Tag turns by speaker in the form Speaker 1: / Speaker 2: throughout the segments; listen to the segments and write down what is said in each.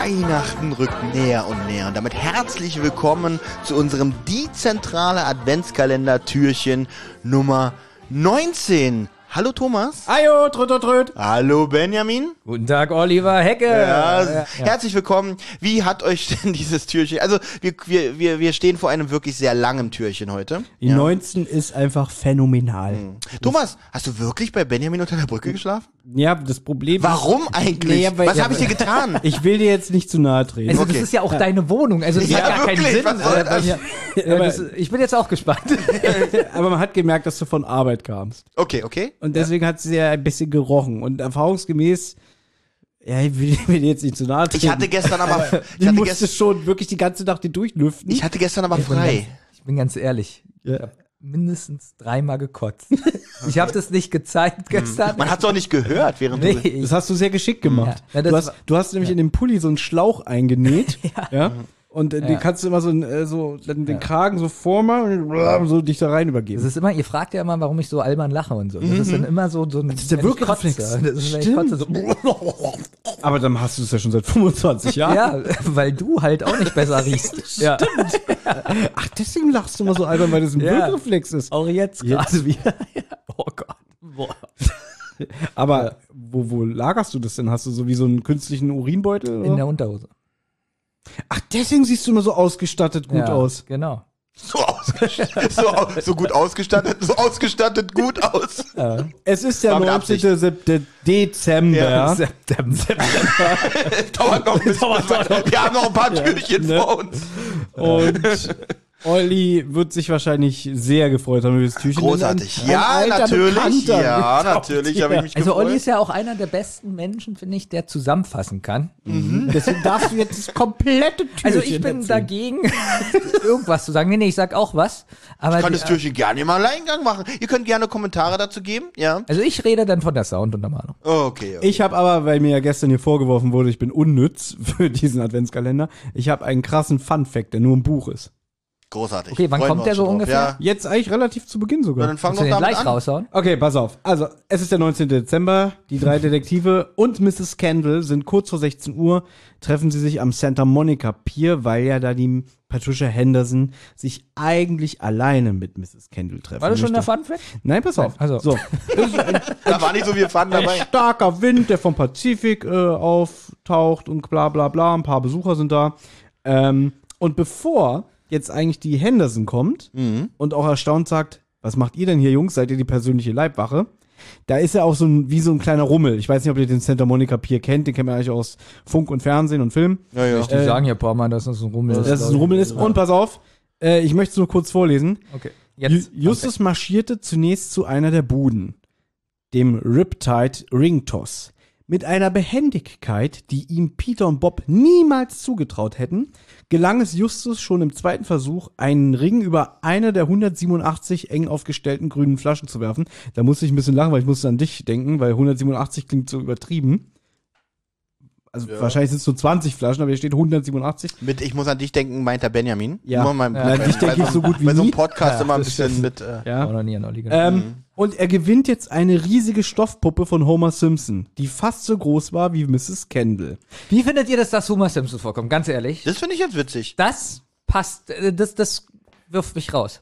Speaker 1: Weihnachten rückt näher und näher und damit herzlich willkommen zu unserem dezentrale Adventskalender-Türchen Nummer 19. Hallo Thomas.
Speaker 2: Ajo, tröt, tröt, tröt.
Speaker 1: Hallo Benjamin.
Speaker 2: Guten Tag, Oliver Hecke.
Speaker 1: Ja,
Speaker 2: Ja,
Speaker 1: Herzlich willkommen. Wie hat euch denn dieses Türchen? Also wir, wir, wir, wir stehen vor einem wirklich sehr langen Türchen heute.
Speaker 3: Die 19 ist einfach phänomenal.
Speaker 1: Thomas, hast du wirklich bei Benjamin unter der Brücke geschlafen?
Speaker 3: Ja, das Problem
Speaker 1: Warum eigentlich?
Speaker 3: Nee, weil-
Speaker 1: Was
Speaker 3: ja,
Speaker 1: habe ich dir getan?
Speaker 3: Ich will dir jetzt nicht zu nahe treten.
Speaker 2: Also
Speaker 1: Okay.
Speaker 2: das ist ja auch deine Wohnung, also das
Speaker 1: Ja,
Speaker 2: hat gar keinen
Speaker 1: wirklich,
Speaker 2: Sinn.
Speaker 1: was soll
Speaker 2: äh,
Speaker 1: das?
Speaker 2: Ja, ja, das, ich bin jetzt auch gespannt.
Speaker 3: Aber man hat gemerkt, dass du von Arbeit kamst.
Speaker 1: Okay, okay.
Speaker 3: Und deswegen hat sie ja ein bisschen gerochen. Und erfahrungsgemäß, ja, ich will, will dir jetzt nicht zu nahe treten.
Speaker 1: Ich hatte gestern aber, ich
Speaker 3: die
Speaker 1: hatte,
Speaker 3: musste
Speaker 1: gest,
Speaker 3: schon wirklich die ganze Nacht die durchlüften.
Speaker 1: ich hatte gestern aber frei.
Speaker 2: Ich bin ganz ehrlich. Ich
Speaker 3: Ja.
Speaker 2: habe mindestens dreimal gekotzt. Ich habe das nicht gezeigt gestern.
Speaker 1: Man hat doch nicht gehört, während
Speaker 2: nee,
Speaker 1: du.
Speaker 2: ich,
Speaker 3: Das hast du sehr geschickt gemacht.
Speaker 2: Ja, ja,
Speaker 3: du, hast, du hast nämlich in dem Pulli so einen Schlauch eingenäht. ja. Und äh, den
Speaker 2: Ja.
Speaker 3: kannst du immer so, äh, so dann den Kragen so vormachen und so dich da rein übergeben.
Speaker 2: das ist immer, ihr fragt ja immer, warum ich so albern lache und so. Das ist dann immer so, so ein, das
Speaker 3: ist der Wirkreflex.
Speaker 2: Das ist, wenn ich
Speaker 3: Stimmt.
Speaker 2: kotze, so.
Speaker 3: Aber dann hast du es ja schon seit 25 Jahren.
Speaker 2: Ja, weil du halt auch nicht besser riechst. Ja.
Speaker 3: Ach, deswegen lachst du immer so albern, weil das ein
Speaker 2: Ja.
Speaker 3: Wirkreflex ist.
Speaker 2: Auch jetzt gerade wieder. Oh Gott. Boah.
Speaker 3: Aber wo, wo lagerst du das denn? Hast du so wie so einen künstlichen Urinbeutel?
Speaker 2: In
Speaker 3: Oder?
Speaker 2: der Unterhose.
Speaker 3: Ach, deswegen siehst du immer so ausgestattet gut
Speaker 2: ja,
Speaker 3: aus.
Speaker 2: Genau.
Speaker 1: So, ausgestattet, so, so gut ausgestattet, so ausgestattet gut aus.
Speaker 3: Es ist der
Speaker 1: War mit
Speaker 3: 19.
Speaker 1: Absicht.
Speaker 3: Sep- Dezember.
Speaker 1: Ja.
Speaker 2: September.
Speaker 1: Dauert noch ein bisschen. Wir haben noch ein paar Türchen vor uns.
Speaker 3: Und Olli wird sich wahrscheinlich sehr gefreut haben über das Türchen.
Speaker 1: Großartig.
Speaker 3: Ein-
Speaker 1: Ja,
Speaker 3: ein
Speaker 1: natürlich.
Speaker 3: Bekannter
Speaker 1: Ja, natürlich habe ich mich
Speaker 2: Also
Speaker 1: gefreut.
Speaker 2: Olli ist ja auch einer der besten Menschen, finde ich, der zusammenfassen kann.
Speaker 3: Deswegen darfst du jetzt das komplette Türchen
Speaker 2: Also ich bin
Speaker 3: erzählen.
Speaker 2: dagegen, irgendwas zu sagen. Nee, nee, ich sag auch was. Aber
Speaker 1: Ich kann
Speaker 2: die,
Speaker 1: das Türchen gerne im Alleingang machen. Ihr könnt gerne Kommentare dazu geben. Ja.
Speaker 2: also ich rede dann von der Sounduntermalung.
Speaker 1: Okay. okay.
Speaker 3: Ich habe aber, weil mir ja gestern hier vorgeworfen wurde, ich bin unnütz für diesen Adventskalender, ich habe einen krassen Fun-Fact, der nur im Buch ist.
Speaker 1: Großartig.
Speaker 2: Okay, wann
Speaker 1: Freuen
Speaker 2: kommt
Speaker 1: wir
Speaker 2: der so ungefähr?
Speaker 1: Ja.
Speaker 3: Jetzt eigentlich relativ zu Beginn sogar.
Speaker 1: dann fang
Speaker 2: Kannst du
Speaker 1: doch
Speaker 2: den
Speaker 1: damit
Speaker 2: gleich
Speaker 1: an.
Speaker 2: raushauen?
Speaker 3: Okay, pass auf. Also, es ist der 19. Dezember. Die drei Detektive und Mrs. Kendall sind kurz vor 16 Uhr, treffen sie sich am Santa Monica Pier, weil ja da die Patricia Henderson sich eigentlich alleine mit Mrs. Kendall treffen
Speaker 2: War das schon der. Fun Fact?
Speaker 3: Nein, pass auf.
Speaker 2: Also.
Speaker 3: So.
Speaker 1: Da war nicht so viel Fun
Speaker 3: Ein
Speaker 1: dabei.
Speaker 3: starker Wind, der vom Pazifik äh, auftaucht und bla bla bla. Ein paar Besucher sind da. Ähm, und bevor jetzt eigentlich die Henderson kommt und auch erstaunt sagt, was macht ihr denn hier, Jungs? Seid ihr die persönliche Leibwache? Da ist ja auch so ein, wie so ein kleiner Rummel. Ich weiß nicht, ob ihr den Santa Monica Pier kennt. Den kennt man eigentlich aus Funk und Fernsehen und Film.
Speaker 1: Ja, ja.
Speaker 2: Die sagen ja ein paar Mal, dass das ein Rummel ist.
Speaker 3: Dass es ein Rummel ist. Und pass auf, äh, ich möchte es nur kurz vorlesen.
Speaker 2: Okay. Jetzt.
Speaker 3: Justus marschierte zunächst zu einer der Buden, dem Riptide Ringtoss. Mit einer Behendigkeit, die ihm Peter und Bob niemals zugetraut hätten, gelang es Justus schon im zweiten Versuch, einen Ring über eine der 187 eng aufgestellten grünen Flaschen zu werfen. Da musste ich ein bisschen lachen, weil ich musste an dich denken, weil 187 klingt so übertrieben. Also wahrscheinlich sind es nur 20 Flaschen, aber hier steht 187.
Speaker 1: Mit Ich muss an dich denken, meint der Benjamin.
Speaker 3: Ja.
Speaker 1: Immer mal,
Speaker 3: Ja, an dich denke ich so gut wie
Speaker 1: Bei so einem
Speaker 3: nie.
Speaker 1: Podcast
Speaker 2: Ja,
Speaker 1: immer ein bisschen mit. Äh,
Speaker 3: Ja.
Speaker 2: Auch noch nie an Olli gedacht.
Speaker 3: Ähm, und er gewinnt jetzt eine riesige Stoffpuppe von Homer Simpson, die fast so groß war wie Mrs. Kendall.
Speaker 2: Wie findet ihr, dass das Homer Simpson vorkommt? Ganz ehrlich.
Speaker 1: das finde ich jetzt witzig.
Speaker 2: Das passt, äh, das, das wirft mich raus.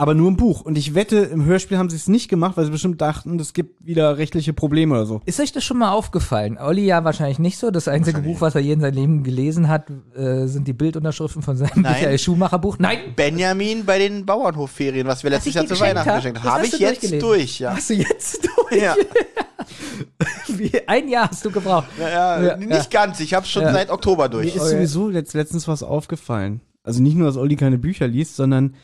Speaker 3: Aber nur im Buch. Und ich wette, im Hörspiel haben sie es nicht gemacht, weil sie bestimmt dachten, es gibt wieder rechtliche Probleme oder so.
Speaker 2: Ist euch das schon mal aufgefallen? Olli ja wahrscheinlich nicht so. Das einzige Buch, was er je in seinem Leben gelesen hat, äh, sind die Bildunterschriften von seinem
Speaker 1: Nein.
Speaker 2: Michael Schumacher Buch. Nein!
Speaker 1: Benjamin bei den Bauernhofferien, was wir letztes Jahr zu Weihnachten
Speaker 2: hab?
Speaker 1: geschenkt haben. Habe ich
Speaker 2: du
Speaker 1: jetzt durch, ja.
Speaker 2: Hast du jetzt durch?
Speaker 1: Ja,
Speaker 2: Wie, ein Jahr hast du gebraucht.
Speaker 1: ja, ja,
Speaker 2: Ja,
Speaker 1: nicht ganz. Ich habe schon
Speaker 2: Ja.
Speaker 1: seit Oktober
Speaker 3: Mir
Speaker 1: durch.
Speaker 3: ist
Speaker 2: Okay.
Speaker 3: sowieso jetzt letztens was aufgefallen. Also nicht nur, dass Olli keine Bücher liest, sondern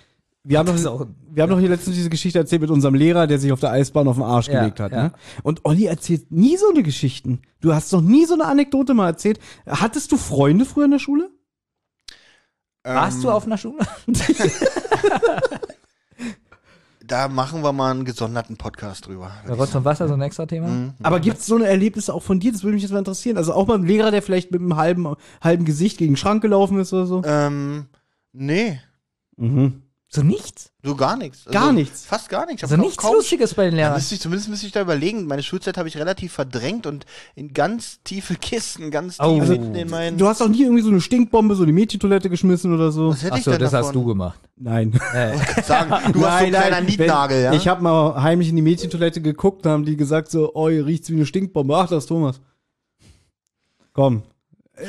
Speaker 3: wir haben, doch,
Speaker 2: auch-
Speaker 3: wir haben doch hier letztens diese Geschichte erzählt mit unserem Lehrer, der sich auf der Eisbahn auf den Arsch
Speaker 2: Ja,
Speaker 3: gelegt hat.
Speaker 2: ja.
Speaker 3: Ne? Und Olli erzählt nie so eine Geschichten. Du hast noch nie so eine Anekdote mal erzählt. Hattest du Freunde früher in der Schule?
Speaker 2: Warst
Speaker 1: Ähm,
Speaker 2: du auf einer Schule?
Speaker 1: Da machen wir mal einen gesonderten Podcast drüber.
Speaker 2: Rotz und Wasser, so ein extra Thema?
Speaker 1: Mhm.
Speaker 3: Aber gibt's so eine Erlebnisse auch von dir? Das würde mich jetzt mal interessieren. Also auch mal ein Lehrer, der vielleicht mit einem halben, halben Gesicht gegen den Schrank gelaufen ist oder so?
Speaker 1: Ähm, nee.
Speaker 3: Mhm.
Speaker 2: So nichts?
Speaker 1: So gar nichts.
Speaker 3: Gar nichts.
Speaker 1: Fast gar nichts. Ich
Speaker 2: Also nichts
Speaker 1: kaum-
Speaker 2: Lustiges bei den Lehrern.
Speaker 1: müsste ich, zumindest müsste ich da überlegen. Meine Schulzeit habe ich relativ verdrängt und in ganz tiefe Kisten, ganz tief
Speaker 2: Oh.
Speaker 1: hinten in meinen.
Speaker 3: Du hast auch nie irgendwie so eine Stinkbombe, so eine Mädchentoilette geschmissen oder so.
Speaker 1: was hätte ich
Speaker 2: Achso,
Speaker 1: denn
Speaker 2: das
Speaker 1: davon?
Speaker 2: hast du gemacht.
Speaker 3: Nein.
Speaker 1: Sagen, du hast so ein kleiner Nietnagel, ja?
Speaker 3: Ich habe mal heimlich in die Mädchentoilette geguckt, da haben die gesagt so, oh, ihr riecht's wie eine Stinkbombe. Ach, das ist Thomas. Komm.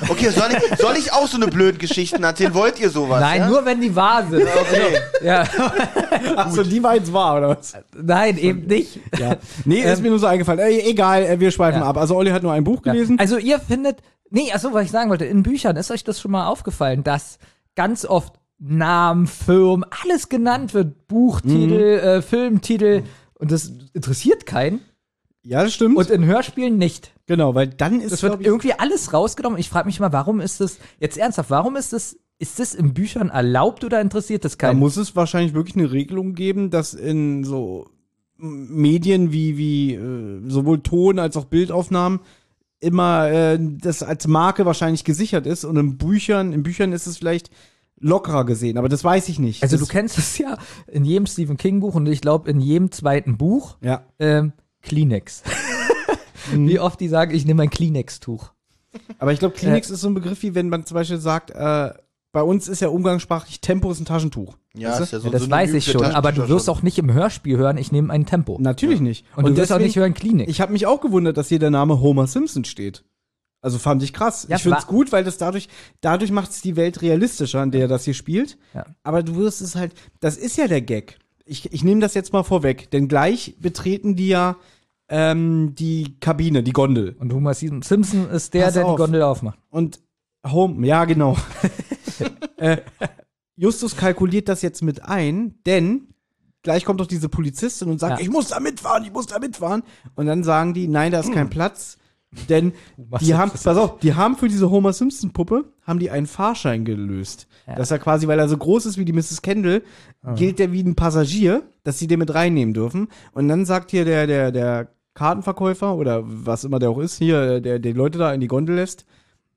Speaker 1: Okay, soll ich, soll ich auch so eine blöden Geschichten erzählen? Wollt ihr sowas?
Speaker 2: Nein,
Speaker 1: ja?
Speaker 2: nur wenn die wahr sind.
Speaker 1: Okay.
Speaker 2: ja.
Speaker 3: Ach so, die war jetzt wahr, oder was?
Speaker 2: Nein, eben nicht.
Speaker 3: Ja. Nee, ist mir nur so eingefallen. Ey, egal, äh, wir schweifen
Speaker 2: Ja.
Speaker 3: ab. Also Olli hat nur ein Buch
Speaker 2: Ja.
Speaker 3: gelesen.
Speaker 2: Also ihr findet, nee, achso, was ich sagen wollte, in Büchern ist euch das schon mal aufgefallen, dass ganz oft Namen, Firmen, alles genannt wird, Buchtitel,
Speaker 3: Mhm.
Speaker 2: äh, Filmtitel und das interessiert keinen
Speaker 3: Ja, das stimmt.
Speaker 2: und in Hörspielen nicht.
Speaker 3: genau, weil dann ist
Speaker 2: Es wird
Speaker 3: ich,
Speaker 2: irgendwie alles rausgenommen. Ich frage mich mal, warum ist das, jetzt ernsthaft, warum ist das, ist das in Büchern erlaubt oder interessiert das
Speaker 3: da
Speaker 2: keinen?
Speaker 3: muss es wahrscheinlich wirklich eine Regelung geben, dass in so Medien wie, wie äh, sowohl Ton als auch Bildaufnahmen immer äh, das als Marke wahrscheinlich gesichert ist und in Büchern, in Büchern ist es vielleicht lockerer gesehen, aber das weiß ich nicht.
Speaker 2: Also
Speaker 3: das,
Speaker 2: du kennst es ja in jedem Stephen King Buch und ich glaube in jedem zweiten Buch
Speaker 3: Ja.
Speaker 2: ähm, Kleenex.
Speaker 3: Mhm.
Speaker 2: Wie oft die sagen, ich nehme ein Kleenex-Tuch.
Speaker 3: Aber ich glaube, Kleenex ist so ein Begriff, wie wenn man zum Beispiel sagt, äh, bei uns ist ja umgangssprachlich Tempo ist ein Taschentuch.
Speaker 1: Ja,
Speaker 3: Weißt du?
Speaker 1: ist ja so
Speaker 2: Ja, das weiß ich schon, aber du wirst auch nicht im Hörspiel hören, ich nehme ein Tempo.
Speaker 3: Natürlich nicht.
Speaker 2: Und, du wirst auch nicht hören Kleenex.
Speaker 3: Ich habe mich auch gewundert, dass hier der Name Homer Simpson steht. Also fand ich krass.
Speaker 2: Ja,
Speaker 3: ich finde es gut, weil das dadurch, dadurch macht es die Welt realistischer, in der das hier spielt.
Speaker 2: Ja.
Speaker 3: Aber du wirst es halt, das ist ja der Gag. Ich, ich nehme das jetzt mal vorweg, denn gleich betreten die ja ähm, die Kabine, die Gondel.
Speaker 2: Und Homer Simpson ist der,
Speaker 3: Pass
Speaker 2: der die
Speaker 3: auf.
Speaker 2: Gondel aufmacht.
Speaker 3: Und Home, ja genau. äh, Justus kalkuliert das jetzt mit ein, denn gleich kommt doch diese Polizistin und sagt,
Speaker 2: Ja.
Speaker 3: ich muss da mitfahren, ich muss da mitfahren. Und dann sagen die, nein, da ist kein Platz. Denn die haben, pass auf, die haben für diese Homer Simpson Puppe, haben die einen Fahrschein gelöst.
Speaker 2: Ja.
Speaker 3: Dass er quasi, weil er so groß ist wie die Mrs. Kendall, gilt der wie ein Passagier, dass sie den mit reinnehmen dürfen. Und dann sagt hier der, der, der Kartenverkäufer oder was immer der auch ist, hier, der, der die Leute da in die Gondel lässt,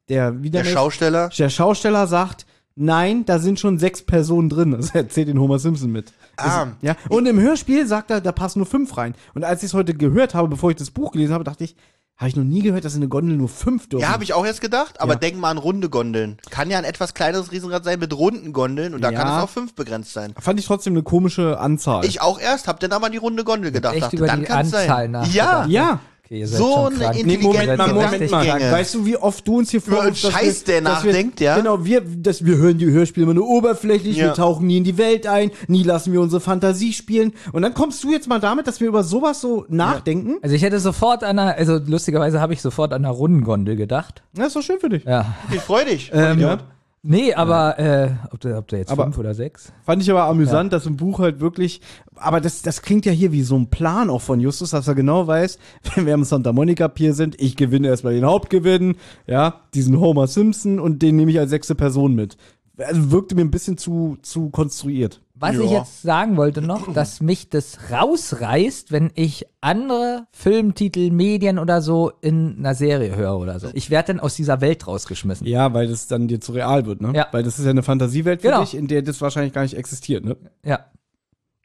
Speaker 3: der wieder
Speaker 1: Der Schausteller.
Speaker 3: der Schausteller sagt, nein, da sind schon sechs Personen drin. Das erzählt den Homer Simpson mit.
Speaker 1: Ah.
Speaker 3: ja. Und im Hörspiel sagt er, da passen nur fünf rein. Und als ich es heute gehört habe, bevor ich das Buch gelesen habe, dachte ich, habe ich noch nie gehört, dass in eine Gondel nur fünf dürfen.
Speaker 1: Ja, habe ich auch jetzt gedacht, aber
Speaker 3: Ja.
Speaker 1: denk mal an runde Gondeln. Kann ja ein etwas kleineres Riesenrad sein mit runden Gondeln und da
Speaker 3: Ja.
Speaker 1: kann es auf fünf begrenzt sein.
Speaker 3: Fand ich trotzdem eine komische Anzahl.
Speaker 1: Ich auch erst, hab dann aber an die runde Gondel gedacht.
Speaker 2: echt
Speaker 1: dachte,
Speaker 2: über
Speaker 1: dann
Speaker 2: die
Speaker 1: kann's
Speaker 2: Anzahl
Speaker 1: sein. Ja,
Speaker 3: ja.
Speaker 2: Okay, ihr seid
Speaker 1: So
Speaker 2: schon
Speaker 1: eine
Speaker 2: krank.
Speaker 1: intelligente
Speaker 3: Nee, Moment mal, Moment mal.
Speaker 2: krank.
Speaker 3: Weißt du, wie oft du uns hier
Speaker 1: Über einen Scheiß,
Speaker 3: wir-
Speaker 1: der
Speaker 3: wir-
Speaker 1: nachdenkt, ja?
Speaker 3: Genau, wir, dass wir hören die Hörspiele immer nur oberflächlich,
Speaker 1: Ja.
Speaker 3: wir tauchen nie in die Welt ein, nie lassen wir unsere Fantasie spielen. Und dann kommst du jetzt mal damit, dass wir über sowas so nachdenken.
Speaker 2: Also ich hätte sofort an einer, also lustigerweise habe ich sofort an einer Rundengondel gedacht.
Speaker 3: Das ist doch schön für dich.
Speaker 2: Ja.
Speaker 1: ich freu dich.
Speaker 2: Ähm,
Speaker 3: Ja.
Speaker 2: Nee, aber äh, ob, der, ob der jetzt
Speaker 3: Aber-
Speaker 2: fünf oder sechs?
Speaker 3: Fand ich aber amüsant, dass im Buch halt wirklich, aber das, das klingt ja hier wie so ein Plan auch von Justus, dass er genau weiß, wenn wir am Santa Monica Pier sind, ich gewinne erstmal den Hauptgewinn, ja, diesen Homer Simpson und den nehme ich als sechste Person mit. Also wirkte mir ein bisschen zu, zu konstruiert.
Speaker 2: Was
Speaker 1: Ja.
Speaker 2: ich jetzt sagen wollte noch, dass mich das rausreißt, wenn ich andere Filmtitel, Medien oder so in einer Serie höre oder so. Ich werde dann aus dieser Welt rausgeschmissen.
Speaker 3: Ja, weil das dann dir zu real wird, ne?
Speaker 2: Ja.
Speaker 3: Weil das ist ja eine Fantasiewelt für
Speaker 2: Genau.
Speaker 3: dich, in der das wahrscheinlich gar nicht existiert, ne?
Speaker 2: Ja.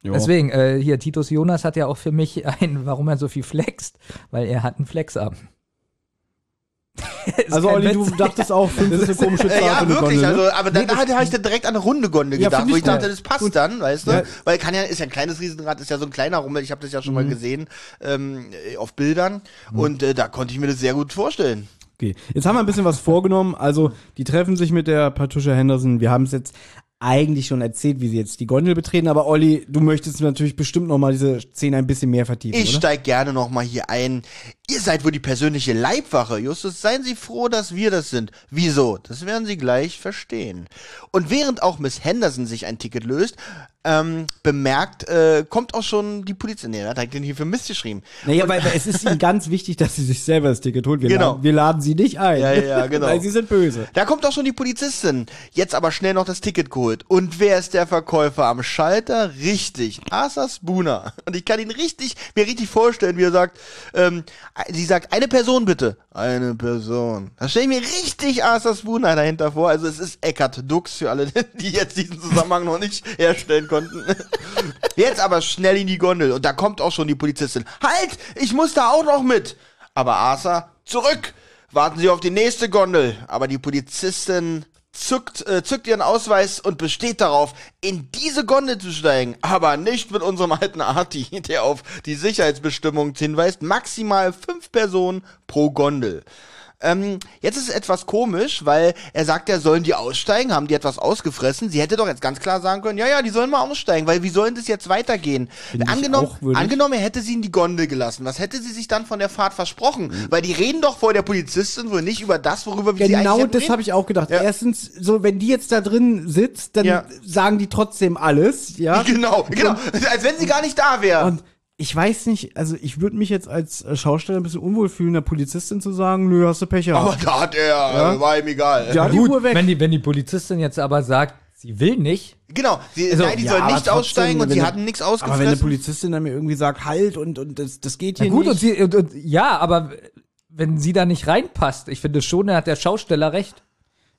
Speaker 3: Ja.
Speaker 2: Deswegen, äh, hier, Titus Jonas hat ja auch für mich ein, warum er so viel flext, weil er hat einen Flexarm.
Speaker 3: Also Olli, du
Speaker 2: Witz.
Speaker 3: dachtest auch, fünf ist eine komische Zahl
Speaker 1: ja, wirklich,
Speaker 3: Gondel,
Speaker 1: also,
Speaker 3: ne?
Speaker 1: aber dann hatte ich dann direkt an eine runde Gondel
Speaker 3: Ja,
Speaker 1: gedacht, wo
Speaker 3: ich
Speaker 1: dachte, das passt
Speaker 3: Gut.
Speaker 1: dann, weißt du?
Speaker 3: Ja.
Speaker 1: Weil kann ja, ist ja ein kleines Riesenrad, ist ja so ein kleiner Rummel, ich habe das ja schon
Speaker 3: Mhm.
Speaker 1: mal gesehen ähm, äh, auf Bildern und äh, da konnte ich mir das sehr gut vorstellen.
Speaker 3: Okay, jetzt haben wir ein bisschen was vorgenommen. Also, die treffen sich mit der Patricia Henderson. Wir haben es jetzt eigentlich schon erzählt, wie sie jetzt die Gondel betreten. Aber Olli, du möchtest natürlich bestimmt noch mal diese Szene ein bisschen mehr vertiefen,
Speaker 1: Ich
Speaker 3: oder?
Speaker 1: steig gerne noch mal hier ein. Ihr seid wohl die persönliche Leibwache. Justus, seien Sie froh, dass wir das sind. Wieso? Das werden Sie gleich verstehen. Und während auch Miss Henderson sich ein Ticket löst, ähm, bemerkt, äh, kommt auch schon die Polizei. Nee, er hat eigentlich hier für Mist geschrieben.
Speaker 3: Naja, weil es ist ihnen ganz wichtig, dass sie sich selber das Ticket holt. Wir,
Speaker 1: Genau.
Speaker 3: laden, wir laden sie nicht ein.
Speaker 1: Ja, ja, genau.
Speaker 3: weil sie sind böse.
Speaker 1: Da kommt auch schon die Polizistin. Jetzt aber schnell noch das Ticket geholt. Und wer ist der Verkäufer am Schalter? Richtig, Asa Spooner. Und ich kann ihn richtig, mir richtig vorstellen, wie er sagt, ähm, sie sagt, eine Person bitte. eine Person. Da stelle ich mir richtig Arthur Spooner dahinter vor. Also es ist Eckart Dux für alle, die jetzt diesen Zusammenhang noch nicht herstellen konnten. Jetzt aber schnell in die Gondel und da kommt auch schon die Polizistin. Halt, ich muss da auch noch mit. Aber Arthur, zurück. Warten Sie auf die nächste Gondel. Aber die Polizistin zückt, äh, zückt ihren Ausweis und besteht darauf, in diese Gondel zu steigen. Aber nicht mit unserem alten Arti, der auf die Sicherheitsbestimmungen hinweist. Maximal fünf Personen pro Gondel. Ähm, jetzt ist es etwas komisch, weil er sagt, ja, sollen die aussteigen? Haben die etwas ausgefressen? Sie hätte doch jetzt ganz klar sagen können, ja, ja, die sollen mal aussteigen, weil wie sollen das jetzt weitergehen?
Speaker 3: Finde ich
Speaker 1: Angenommen, angenommen, er hätte sie in die Gondel gelassen. Was hätte sie sich dann von der Fahrt versprochen? Weil die reden doch vor der Polizistin wohl nicht über das, worüber wir sie
Speaker 3: Genau
Speaker 1: eigentlich
Speaker 3: das
Speaker 1: reden.
Speaker 3: habe ich auch gedacht.
Speaker 1: Ja.
Speaker 3: Erstens, so wenn die jetzt da drin sitzt, dann
Speaker 1: Ja.
Speaker 3: sagen die trotzdem alles, ja.
Speaker 1: Genau, genau. Als wenn sie gar nicht da wäre.
Speaker 3: Und ich weiß nicht, also ich würde mich jetzt als äh, Schausteller ein bisschen unwohl fühlen, der Polizistin zu sagen, nö, hast du Pech gehabt.
Speaker 1: Aber da hat er, äh, war ihm egal.
Speaker 3: Ja, die
Speaker 2: Gut,
Speaker 3: Uhr weg.
Speaker 2: wenn die, wenn die Polizistin jetzt aber sagt, sie will nicht,
Speaker 1: Genau, sie,
Speaker 2: Also,
Speaker 1: nein, die
Speaker 3: ja,
Speaker 1: soll nicht
Speaker 3: trotzdem,
Speaker 1: aussteigen und sie hatten nichts
Speaker 3: Aber wenn eine
Speaker 1: ausgefressen.
Speaker 3: Polizistin dann mir irgendwie sagt, halt und, und das, das geht hier
Speaker 2: Na gut,
Speaker 3: nicht.
Speaker 2: und sie, und, und, ja, aber wenn sie da nicht reinpasst, ich finde schon, da hat der Schausteller recht.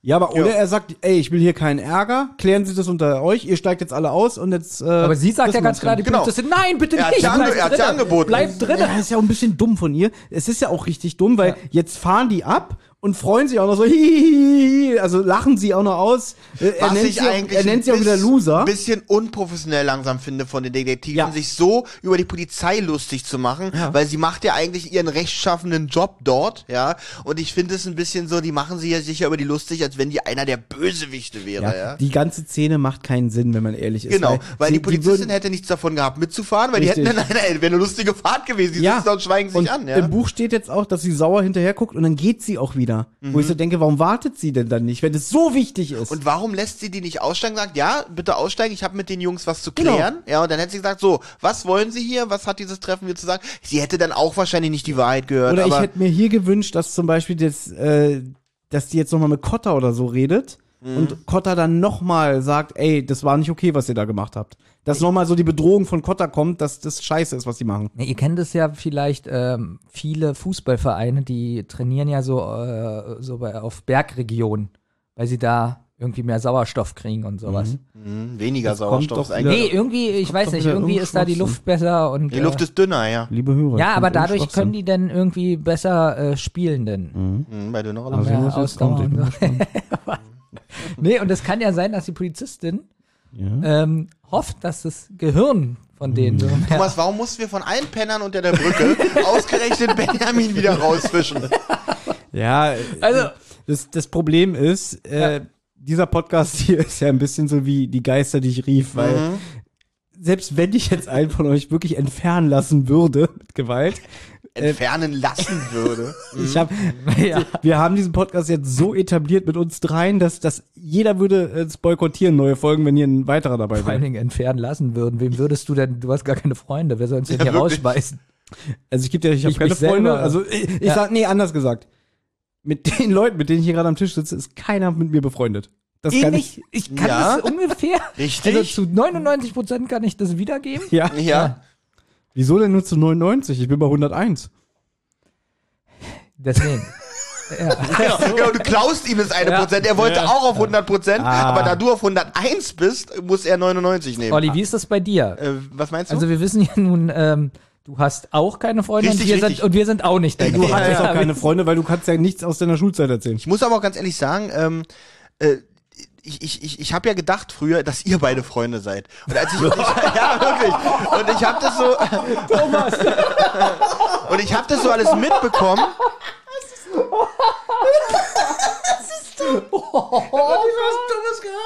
Speaker 3: Ja, aber oder
Speaker 1: Ja.
Speaker 3: er sagt, ey, ich will hier keinen Ärger, klären Sie das unter euch, ihr steigt jetzt alle aus und jetzt. Äh,
Speaker 2: Aber sie sagt ja ganz klar, die
Speaker 1: Genau.
Speaker 2: Polizistin, nein, bitte
Speaker 1: Er hat
Speaker 2: nicht.
Speaker 1: ja ange-
Speaker 2: bleib
Speaker 1: er hat ja angeboten.
Speaker 2: Bleib drin.
Speaker 3: Ja, ist ja auch ein bisschen dumm von ihr. Es ist ja auch richtig dumm, weil jetzt fahren die ab und freuen sich auch noch so, hihihihi, also lachen sie auch noch aus. Äh, Er
Speaker 1: Was
Speaker 3: nennt,
Speaker 1: ich
Speaker 3: sie, auch,
Speaker 1: eigentlich
Speaker 3: er nennt sie auch
Speaker 1: ein
Speaker 3: wieder Loser.
Speaker 1: bisschen unprofessionell langsam finde von den Detektiven,
Speaker 3: Ja.
Speaker 1: sich so über die Polizei lustig zu machen, weil sie macht ja eigentlich ihren rechtschaffenden Job dort, ja. Und ich finde es ein bisschen so, die machen sich ja sicher über die lustig, als wenn die einer der Bösewichte wäre, ja.
Speaker 3: Ja, die ganze Szene macht keinen Sinn, wenn man ehrlich ist.
Speaker 1: Genau, weil
Speaker 3: sie-
Speaker 1: die Polizistin
Speaker 3: würden-
Speaker 1: hätte nichts davon gehabt, mitzufahren, weil
Speaker 3: Richtig.
Speaker 1: die hätten, nein, nein, wäre eine lustige Fahrt gewesen, die
Speaker 3: ja,
Speaker 1: sitzen da und schweigen sich
Speaker 3: und
Speaker 1: an, ja.
Speaker 3: Im Buch steht jetzt auch, dass sie sauer hinterher guckt und dann geht sie auch wieder. Wo ich so denke, warum wartet sie denn dann nicht, wenn es so wichtig ist?
Speaker 1: Und warum lässt sie die nicht aussteigen? Sagt, ja, bitte aussteigen, ich habe mit den Jungs was zu
Speaker 3: Genau.
Speaker 1: klären. Ja, und dann hätte sie gesagt, so, was wollen sie hier? Was hat dieses Treffen hier zu sagen? Sie hätte dann auch wahrscheinlich nicht die Wahrheit gehört.
Speaker 3: Oder ich hätte mir hier gewünscht, dass zum Beispiel das, äh, dass die jetzt nochmal mit Cotta oder so redet
Speaker 1: Mhm.
Speaker 3: und Cotta dann nochmal sagt, ey, das war nicht okay, was ihr da gemacht habt. Dass nochmal so die Bedrohung von Cotta kommt, dass das scheiße ist, was die machen.
Speaker 2: Ja, ihr kennt es ja vielleicht, ähm, viele Fußballvereine, die trainieren ja so, äh, so bei, auf Bergregionen, weil sie da irgendwie mehr Sauerstoff kriegen und sowas.
Speaker 1: Hm, weniger
Speaker 3: Das
Speaker 1: Sauerstoff eigentlich.
Speaker 2: Nee, irgendwie, ich weiß nicht, irgendwie ist da die. Luft besser und.
Speaker 1: Die Luft
Speaker 2: äh,
Speaker 1: ist dünner, ja.
Speaker 3: Liebe Hörer.
Speaker 2: ja, aber dadurch können die dann irgendwie besser äh, spielen denn.
Speaker 1: Hm, bei dünnerer
Speaker 3: Mal
Speaker 1: Luft.
Speaker 3: jetzt
Speaker 2: Ausdauer
Speaker 3: kommt.
Speaker 2: Und so. Nee, und es kann ja sein, dass die Polizistin
Speaker 3: Ja.
Speaker 2: ähm, hofft, dass das Gehirn von denen so mehr
Speaker 1: Thomas, warum mussten wir von allen Pennern unter der Brücke ausgerechnet Benjamin wieder rausfischen?
Speaker 3: Ja,
Speaker 2: Also-
Speaker 3: das, das Problem ist, äh, dieser Podcast hier ist ja ein bisschen so wie die Geister, die ich rief, weil
Speaker 1: Mhm.
Speaker 3: selbst wenn ich jetzt einen von euch wirklich entfernen lassen würde mit Gewalt,
Speaker 1: Entfernen lassen würde.
Speaker 3: ich habe,
Speaker 2: Ja.
Speaker 3: wir haben diesen Podcast jetzt so etabliert mit uns dreien, dass, dass jeder würde es boykottieren, neue Folgen, wenn hier ein weiterer dabei
Speaker 2: vor allen
Speaker 3: wäre.
Speaker 2: Dingen entfernen lassen würden. Wem würdest du denn, du hast gar keine Freunde, wer soll uns denn
Speaker 1: Ja,
Speaker 2: hier
Speaker 1: wirklich.
Speaker 2: rausschmeißen?
Speaker 3: Also ich gebe dir, ich habe keine
Speaker 2: mich selber.
Speaker 3: Freunde, also ich, ich
Speaker 2: Ja.
Speaker 3: sag, nee, anders gesagt. Mit den Leuten, mit denen ich hier gerade am Tisch sitze, ist keiner mit mir befreundet. Das kann ich,
Speaker 2: ich kann
Speaker 1: Ja.
Speaker 2: das ungefähr.
Speaker 1: Richtig.
Speaker 2: Also zu 99 Prozent kann ich das wiedergeben.
Speaker 3: ja.
Speaker 1: Ja.
Speaker 3: Wieso denn nur zu 99? Ich bin bei 101.
Speaker 2: Deswegen. ja.
Speaker 1: Genau, genau, du klaust ihm das eine
Speaker 2: Ja.
Speaker 1: Prozent. Er wollte
Speaker 3: Ja.
Speaker 1: auch auf 100 Prozent,
Speaker 3: Ah.
Speaker 1: aber da du auf 101 bist, muss er 99 nehmen.
Speaker 2: Olli, wie ist das bei dir?
Speaker 1: Äh, was meinst du?
Speaker 2: Also wir wissen ja nun, ähm, du hast auch keine Freunde und
Speaker 1: Richtig,
Speaker 2: wir,
Speaker 1: richtig.
Speaker 2: sind, und wir sind auch nicht deine
Speaker 3: Du hast auch keine Freunde, weil du kannst ja nichts aus deiner Schulzeit erzählen.
Speaker 1: ich muss aber auch ganz ehrlich sagen, ähm, äh, ich, ich, ich, ich habe ja gedacht früher, dass ihr beide Freunde seid. Und als ich, und ich ja wirklich. Und ich habe das so. Thomas. Und ich habe das so alles mitbekommen.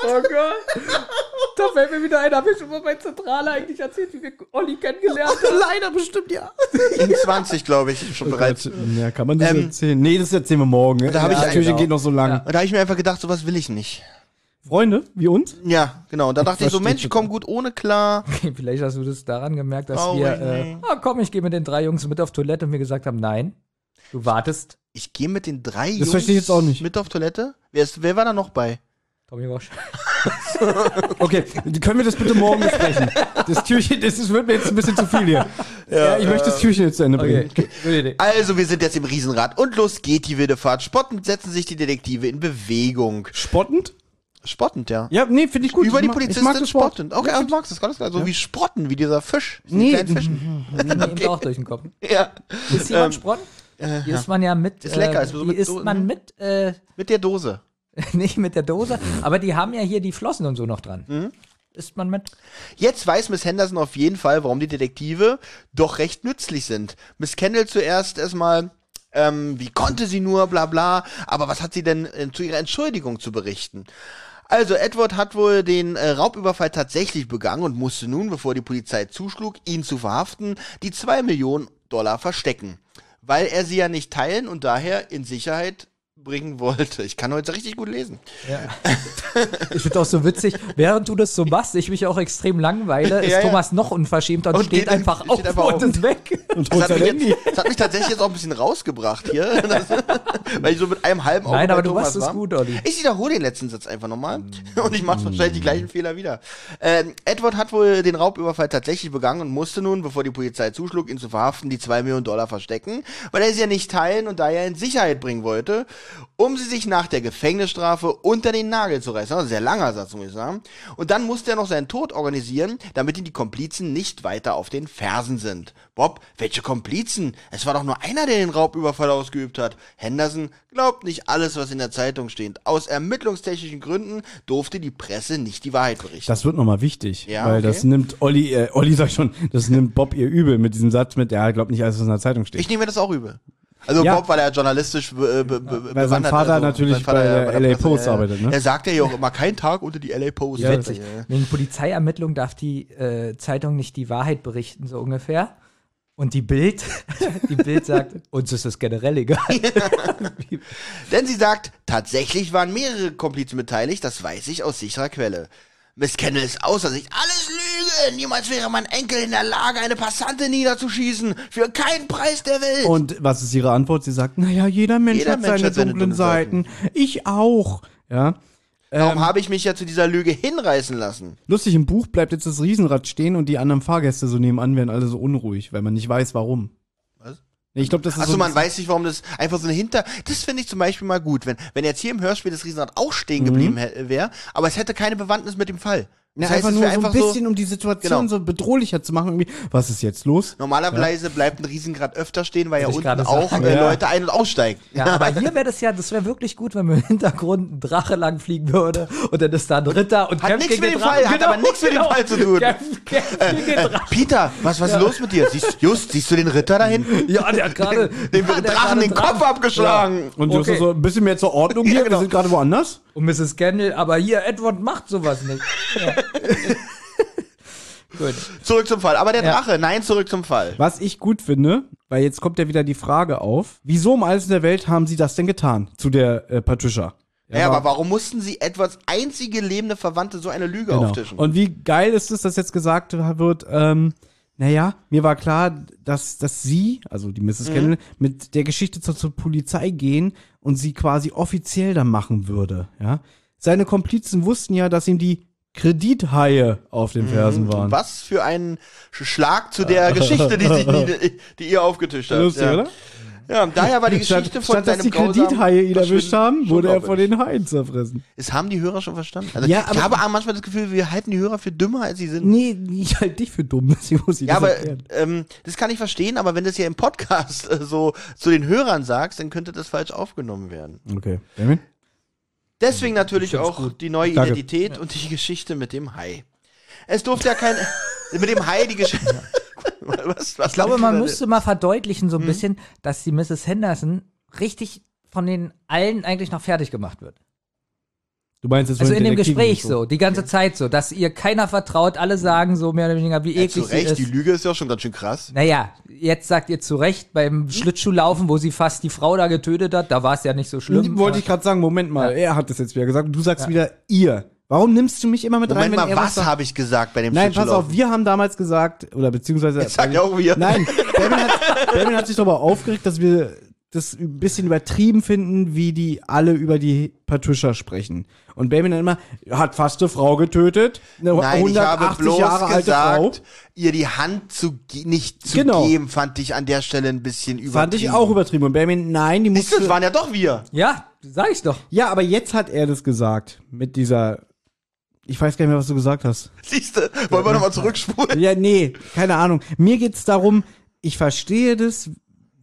Speaker 2: Oh Gott. Da fällt mir wieder ein, habe ich schon mal bei Zentrale eigentlich erzählt, wie wir Olli kennengelernt haben.
Speaker 3: Leider bestimmt ja.
Speaker 1: In 20, glaube ich, schon bereits.
Speaker 3: Ja, kann man das
Speaker 1: Ähm,
Speaker 3: erzählen? Nee, das erzählen wir morgen. Ne?
Speaker 1: da hab ich
Speaker 3: das
Speaker 1: einen
Speaker 3: Türchen
Speaker 1: auch.
Speaker 3: geht noch so lang.
Speaker 2: Ja.
Speaker 1: Und da habe ich mir einfach gedacht, sowas will ich nicht.
Speaker 3: Freunde, wie uns?
Speaker 1: Ja, genau. Und da dachte ich so, Mensch, ich komm gut ohne klar.
Speaker 2: Okay, vielleicht hast du das daran gemerkt, dass
Speaker 1: Traurig,
Speaker 2: wir, äh,
Speaker 1: nee.
Speaker 2: ah, komm, ich gehe mit den drei Jungs mit auf Toilette und wir gesagt haben, nein, du wartest.
Speaker 1: Ich gehe mit den drei Jungs
Speaker 3: verstehe ich jetzt auch nicht.
Speaker 1: mit auf Toilette. Wer, ist, wer war da noch bei?
Speaker 2: Tommy Walsh.
Speaker 3: Okay, können wir das bitte morgen besprechen? Das Türchen, das ist, wird mir jetzt ein bisschen zu viel hier. Ja, ich möchte das Türchen jetzt zu Ende bringen.
Speaker 2: Okay, Idee.
Speaker 1: Also, wir sind jetzt im Riesenrad und los geht die wilde Fahrt. Spottend setzen sich die Detektive in Bewegung.
Speaker 3: Spottend?
Speaker 1: Spottend, ja.
Speaker 3: Ja, nee, finde ich gut.
Speaker 1: Über
Speaker 3: Ich
Speaker 1: die
Speaker 3: ich
Speaker 1: Polizistin
Speaker 3: Wort.
Speaker 1: spottend. Okay, du magst das ganz klar. So wie Sprotten, wie dieser Fisch. Diese
Speaker 3: Nee,
Speaker 1: kleinen Fischen.
Speaker 2: Mir eben auch durch den Kopf.
Speaker 1: Ja.
Speaker 2: Ist jemand Sprott? Die isst man ja mit.
Speaker 1: Ist lecker,
Speaker 2: Äh,
Speaker 1: ist so
Speaker 2: die
Speaker 1: mit
Speaker 2: isst man mit, äh,
Speaker 1: Mit der Dose.
Speaker 2: nicht mit der Dose, aber die haben ja hier die Flossen und so noch dran.
Speaker 1: Mhm.
Speaker 2: Isst man mit?
Speaker 1: Jetzt weiß Miss Henderson auf jeden Fall, warum die Detektive doch recht nützlich sind. Miss Kendall zuerst erstmal, ähm, wie konnte sie nur, bla bla, aber was hat sie denn äh, zu ihrer Entschuldigung zu berichten? Also, Edward hat wohl den äh, Raubüberfall tatsächlich begangen und musste nun, bevor die Polizei zuschlug, ihn zu verhaften, die zwei Millionen Dollar verstecken. Weil er sie ja nicht teilen und daher in Sicherheit bringen wollte. Ich kann heute richtig gut lesen.
Speaker 2: Ich finde auch so witzig, während du das so machst, ich mich auch extrem langweile, ist
Speaker 1: Ja, ja.
Speaker 2: Thomas noch unverschämter und,
Speaker 1: Und
Speaker 2: steht
Speaker 1: geht-
Speaker 2: einfach
Speaker 1: steht
Speaker 2: auf
Speaker 1: einfach
Speaker 2: und
Speaker 1: auf.
Speaker 2: ist weg.
Speaker 3: Und
Speaker 1: Das hat, mich jetzt, das hat mich tatsächlich jetzt auch ein bisschen rausgebracht hier. Das, weil ich so mit einem halben Auge
Speaker 2: Nein,
Speaker 1: bei
Speaker 2: aber du
Speaker 1: Thomas
Speaker 2: machst es gut, Olli.
Speaker 1: Ich wiederhole den letzten Satz einfach nochmal. Und ich mache wahrscheinlich die gleichen Fehler wieder. Ähm, Edward hat wohl den Raubüberfall tatsächlich begangen und musste nun, bevor die Polizei zuschlug, ihn zu verhaften, die zwei Millionen Dollar verstecken, weil er sie ja nicht teilen und daher in Sicherheit bringen wollte, um sie sich nach der Gefängnisstrafe unter den Nagel zu reißen. Also sehr langer Satz, muss ich sagen. Und dann musste er noch seinen Tod organisieren, damit ihm die Komplizen nicht weiter auf den Fersen sind. Bob, welche Komplizen? Es war doch nur einer, der den Raubüberfall ausgeübt hat. Henderson glaubt nicht alles, was in der Zeitung steht. Aus ermittlungstechnischen Gründen durfte die Presse nicht die Wahrheit berichten.
Speaker 3: Das wird nochmal wichtig,
Speaker 1: Ja,
Speaker 3: weil
Speaker 1: okay.
Speaker 3: das nimmt Olli, äh, Olli sag ich schon, das nimmt Bob ihr übel mit diesem Satz mit, ja, glaubt nicht alles, was in der Zeitung steht.
Speaker 1: ich nehme mir das auch übel. Also
Speaker 3: Ja.
Speaker 1: Bob, weil er journalistisch be, be, be,
Speaker 3: weil sein Vater
Speaker 1: also
Speaker 3: natürlich
Speaker 1: sein Vater
Speaker 3: bei
Speaker 1: ja
Speaker 3: der LA
Speaker 1: Presse,
Speaker 3: Post
Speaker 1: ja,
Speaker 3: arbeitet, ne?
Speaker 1: Er sagt ja auch immer, kein Tag unter die LA Post.
Speaker 3: Ja,
Speaker 2: Witzig. Wegen Polizeiermittlung darf die äh, Zeitung nicht die Wahrheit berichten, so ungefähr. Und die Bild, die Bild sagt, uns ist das generell egal.
Speaker 1: Denn sie sagt, tatsächlich waren mehrere Komplizen beteiligt, das weiß ich aus sicherer Quelle. Miss Kendall ist außer sich. Alles Lüge! Niemals wäre mein Enkel in der Lage, eine Passante niederzuschießen. Für keinen Preis der Welt.
Speaker 3: Und was ist ihre Antwort? Sie sagt, naja, jeder Mensch
Speaker 1: Jeder
Speaker 3: hat
Speaker 1: Mensch
Speaker 3: seine
Speaker 1: hat seine
Speaker 3: dunklen
Speaker 1: dunklen
Speaker 3: Seiten. Ich auch. Ja.
Speaker 1: Warum habe ich mich ja zu dieser Lüge hinreißen lassen?
Speaker 3: Lustig, im Buch bleibt jetzt das Riesenrad stehen und die anderen Fahrgäste so nebenan werden alle so unruhig, weil man nicht weiß, warum. Ich glaube, das ist
Speaker 1: Achso,
Speaker 3: so
Speaker 1: man weiß nicht, warum das einfach so eine Hinter. Das finde ich zum Beispiel mal gut, wenn, wenn jetzt hier im Hörspiel das Riesenrad auch stehen geblieben
Speaker 3: Mhm.
Speaker 1: wäre, aber es hätte keine Bewandtnis mit dem Fall.
Speaker 3: Ja,
Speaker 1: Das heißt,
Speaker 3: einfach
Speaker 1: es
Speaker 3: nur
Speaker 1: wär
Speaker 3: so ein
Speaker 1: einfach
Speaker 3: bisschen, um die Situation
Speaker 1: Genau.
Speaker 3: so bedrohlicher zu machen. Irgendwie, was ist jetzt los?
Speaker 1: Normalerweise bleibt ein Riesenrad öfter stehen, weil ja unten
Speaker 2: gerade
Speaker 1: auch
Speaker 2: sagen.
Speaker 1: äh,
Speaker 3: Ja.
Speaker 1: Leute ein- und aussteigen.
Speaker 2: Ja, aber hier wäre das ja, das wäre wirklich gut, wenn mir im Hintergrund ein Drache lang fliegen würde und dann ist da ein Ritter und
Speaker 1: Hat
Speaker 2: kämpft
Speaker 1: nichts
Speaker 2: gegen
Speaker 1: mit
Speaker 2: den
Speaker 1: dem Fall,
Speaker 2: Drachen.
Speaker 1: hat aber nichts mit dem Fall zu tun.
Speaker 2: Gegen den
Speaker 1: Äh,
Speaker 2: Drachen.
Speaker 1: Peter, was, was ist los mit dir? Siehst, Just, siehst du den Ritter da hinten?
Speaker 2: Ja, der hat gerade
Speaker 1: Dem
Speaker 2: ja, hat
Speaker 1: Drachen den Kopf abgeschlagen.
Speaker 3: Und
Speaker 2: Okay.
Speaker 3: okay. so ein bisschen mehr zur Ordnung hier.
Speaker 1: Ja, genau.
Speaker 3: Wir sind gerade woanders.
Speaker 2: Und Mrs. Kendall, aber hier, Edward macht sowas nicht. Ja. Gut.
Speaker 1: Zurück zum Fall. Aber der
Speaker 2: Ja.
Speaker 1: Drache, nein, zurück zum Fall.
Speaker 3: Was ich gut finde, weil jetzt kommt ja wieder die Frage auf, wieso um alles in der Welt haben sie das denn getan? Zu der äh, Patricia.
Speaker 1: Ja, aber warum mussten sie Edwards einzige lebende Verwandte so eine Lüge
Speaker 3: Genau.
Speaker 1: auftischen?
Speaker 3: Und wie geil ist es, dass jetzt gesagt wird, ähm, naja, mir war klar, dass, dass sie, also die
Speaker 1: Mhm.
Speaker 3: Mrs. Kendall, mit der Geschichte zur, zur Polizei gehen und sie quasi offiziell dann machen würde, ja. Seine Komplizen wussten ja, dass ihm die Kredithaie auf den Fersen waren.
Speaker 1: Was für ein Schlag zu der Geschichte, die, sie, die, die ihr aufgetischt habt.
Speaker 3: Lustig,
Speaker 1: ja.
Speaker 3: oder?
Speaker 1: Ja, und daher war die Geschichte
Speaker 3: Statt,
Speaker 1: von
Speaker 3: statt dass die Kredithaie ihn erwischt haben, wurde er von den Haien zerfressen.
Speaker 1: Das haben die Hörer schon verstanden. Also
Speaker 3: Ja,
Speaker 1: ich
Speaker 3: aber-
Speaker 1: habe manchmal das Gefühl, wir halten die Hörer für dümmer, als sie sind.
Speaker 3: Nee, ich halte dich für dumm, deswegen muss ich
Speaker 1: Ja,
Speaker 3: das
Speaker 1: aber
Speaker 3: erklären.
Speaker 1: ähm, das kann ich verstehen, aber wenn du das hier im Podcast äh, so zu den Hörern sagst, dann könnte das falsch aufgenommen werden.
Speaker 3: Okay. Benjamin?
Speaker 1: Deswegen natürlich auch
Speaker 2: gut.
Speaker 1: die neue
Speaker 3: Danke.
Speaker 1: Identität und die Geschichte mit dem Hai. Es durfte ja kein mit dem Hai die Geschichte. was, was
Speaker 2: Ich glaube, man müsste mal verdeutlichen
Speaker 1: Hm?
Speaker 2: so ein bisschen, dass die Mrs. Henderson richtig von den allen eigentlich noch fertig gemacht wird.
Speaker 3: Du meinst jetzt
Speaker 2: Also in dem Gespräch so, die ganze Zeit so, dass ihr keiner vertraut, alle sagen so mehr oder weniger, wie
Speaker 1: Ja,
Speaker 2: eklig
Speaker 1: zu
Speaker 2: sie
Speaker 1: Recht,
Speaker 2: ist.
Speaker 1: die Lüge ist ja schon ganz schön krass.
Speaker 2: Naja, jetzt sagt ihr zu Recht, beim Schlittschuhlaufen, wo sie fast die Frau da getötet hat, da war es ja nicht so schlimm.
Speaker 3: Wollte ich gerade sagen, Moment mal, er hat das jetzt wieder gesagt und du sagst wieder ihr. Warum nimmst du mich immer mit rein,
Speaker 1: Moment
Speaker 3: wenn
Speaker 1: mal,
Speaker 3: er
Speaker 1: was
Speaker 3: sagt?
Speaker 1: habe ich gesagt bei dem
Speaker 3: Nein, pass auf, wir haben damals gesagt, oder beziehungsweise.
Speaker 1: Jetzt sag ja auch wir.
Speaker 3: Nein, Benjamin hat, Benjamin hat sich darüber aufgeregt, dass wir das ein bisschen übertrieben finden, wie die alle über die Patricia sprechen. Und Baby dann immer, hat fast eine Frau getötet, eine
Speaker 1: Nein, ich habe
Speaker 3: 180
Speaker 1: bloß
Speaker 3: Jahre alte Frau.
Speaker 1: gesagt, ihr die Hand zu nicht zu
Speaker 3: Genau.
Speaker 1: geben, fand ich an der Stelle ein bisschen übertrieben.
Speaker 3: Fand ich auch übertrieben. Und Baby, nein, die musste...
Speaker 1: das waren ja doch wir.
Speaker 2: Ja, sag ich doch.
Speaker 3: Ja, aber jetzt hat er das gesagt. Mit dieser. Ich weiß gar nicht mehr, was du gesagt hast.
Speaker 1: Siehst du, wollen wir nochmal zurückspulen?
Speaker 3: Ja, nee, keine Ahnung. Mir geht's darum, ich verstehe das,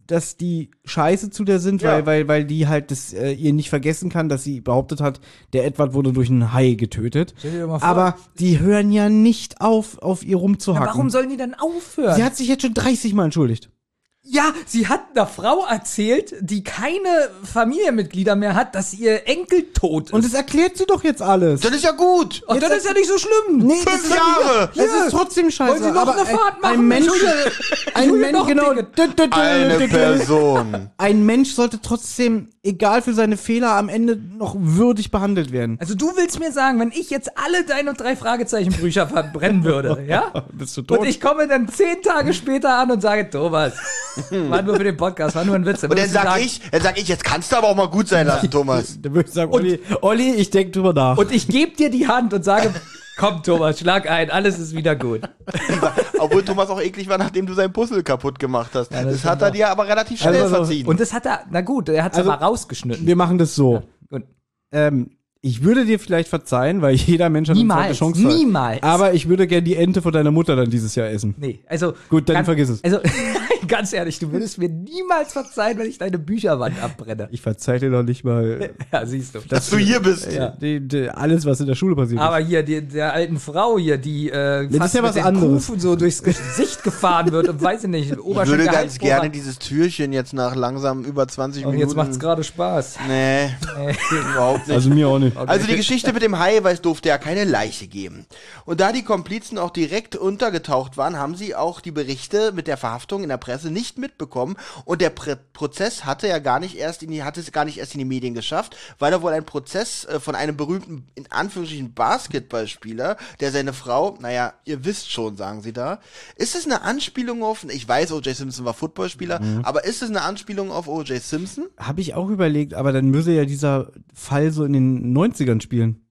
Speaker 3: dass die scheiße zu der sind,
Speaker 1: Ja.
Speaker 3: weil, weil, weil die halt das äh, ihr nicht vergessen kann, dass sie behauptet hat, der Edward wurde durch einen Hai getötet.
Speaker 2: Stell dir mal vor.
Speaker 3: Aber die hören ja nicht auf, auf ihr
Speaker 2: Ja,
Speaker 3: rumzuhacken.
Speaker 2: warum sollen die denn aufhören?
Speaker 3: Sie hat sich jetzt schon 30 Mal entschuldigt.
Speaker 2: Ja, sie hat einer Frau erzählt, die keine Familienmitglieder mehr hat, dass ihr Enkel tot ist.
Speaker 3: Und das erklärt sie doch jetzt alles.
Speaker 1: Das ist ja gut.
Speaker 2: Ach, das ist ja nicht so schlimm.
Speaker 3: Nee,
Speaker 1: Fünf Jahre.
Speaker 3: Es ist trotzdem scheiße.
Speaker 2: Wollen Sie noch
Speaker 3: aber
Speaker 2: eine Fahrt
Speaker 3: ein,
Speaker 2: machen?
Speaker 3: ein Mensch, ein Mensch, genau.
Speaker 1: Eine Person.
Speaker 3: Ein Mensch sollte trotzdem, egal für seine Fehler, am Ende noch würdig behandelt werden.
Speaker 2: Also du willst mir sagen, wenn ich jetzt alle deine drei Fragezeichenbücher verbrennen würde, ja?
Speaker 3: Bist du
Speaker 2: Und ich komme dann zehn Tage später an und sage, Thomas, war nur für den Podcast, war nur ein Witz.
Speaker 1: Und dann sag ich, dann sag ich, jetzt kannst du aber auch mal gut sein lassen, Thomas.
Speaker 3: Dann würde ich sagen, Olli, Olli, ich denke drüber nach.
Speaker 2: Und ich gebe dir die Hand und sage, komm Thomas, schlag ein, alles ist wieder gut.
Speaker 1: Obwohl Thomas auch eklig war, nachdem du sein Puzzle kaputt gemacht hast.
Speaker 2: das
Speaker 1: das
Speaker 2: stimmt
Speaker 1: hat er dir aber relativ schnell
Speaker 3: Also,
Speaker 1: verziehen.
Speaker 2: Und das hat er, na gut, er hat es
Speaker 3: Also,
Speaker 2: aber rausgeschnitten.
Speaker 3: wir machen das so.
Speaker 2: Und
Speaker 3: Ähm, ich würde dir vielleicht verzeihen, weil jeder Mensch hat
Speaker 2: Niemals,
Speaker 3: eine zweite Chance.
Speaker 2: niemals.
Speaker 3: Aber ich würde gerne die Ente von deiner Mutter dann dieses Jahr essen.
Speaker 2: nee, also.
Speaker 3: Gut, dann
Speaker 2: ganz-
Speaker 3: vergiss es.
Speaker 2: Also, ganz ehrlich, du würdest mir niemals verzeihen, wenn ich deine Bücherwand abbrenne.
Speaker 3: Ich verzeih dir doch nicht mal
Speaker 2: Ja, siehst du.
Speaker 1: dass du hier bist.
Speaker 2: Ja.
Speaker 3: die, die, alles, was in der Schule passiert
Speaker 2: Aber hier, die, der alten Frau hier, die äh,
Speaker 3: das ist ja
Speaker 2: mit
Speaker 3: was
Speaker 2: den
Speaker 3: anderes.
Speaker 2: Kufen so durchs Gesicht gefahren wird und weiß ich nicht,
Speaker 1: Ich würde ganz gerne dieses Türchen jetzt nach langsam über 20
Speaker 2: Und
Speaker 1: Minuten.
Speaker 2: jetzt macht's gerade
Speaker 1: Nee,
Speaker 2: Spaß.
Speaker 1: überhaupt
Speaker 3: ist.
Speaker 1: nicht.
Speaker 3: Also mir auch nicht.
Speaker 1: Also die Geschichte mit dem Hai, weil es durfte ja keine Leiche geben. Und da die Komplizen auch direkt untergetaucht waren, haben sie auch die Berichte mit der Verhaftung in der Presse nicht mitbekommen. Und der Pr Prozess hatte ja gar nicht erst in die, hatte es gar nicht erst in die Medien geschafft, weil er wohl ein Prozess äh, von einem berühmten, in Anführungsstrichen, Basketballspieler, der seine Frau, naja, ihr wisst schon, sagen sie da. Ist es eine Anspielung auf, ich weiß, O.J. Simpson war Footballspieler, aber ist es eine Anspielung auf O.J. Simpson?
Speaker 3: Habe ich auch überlegt, aber dann müsse ja dieser Fall so in den 90ern spielen.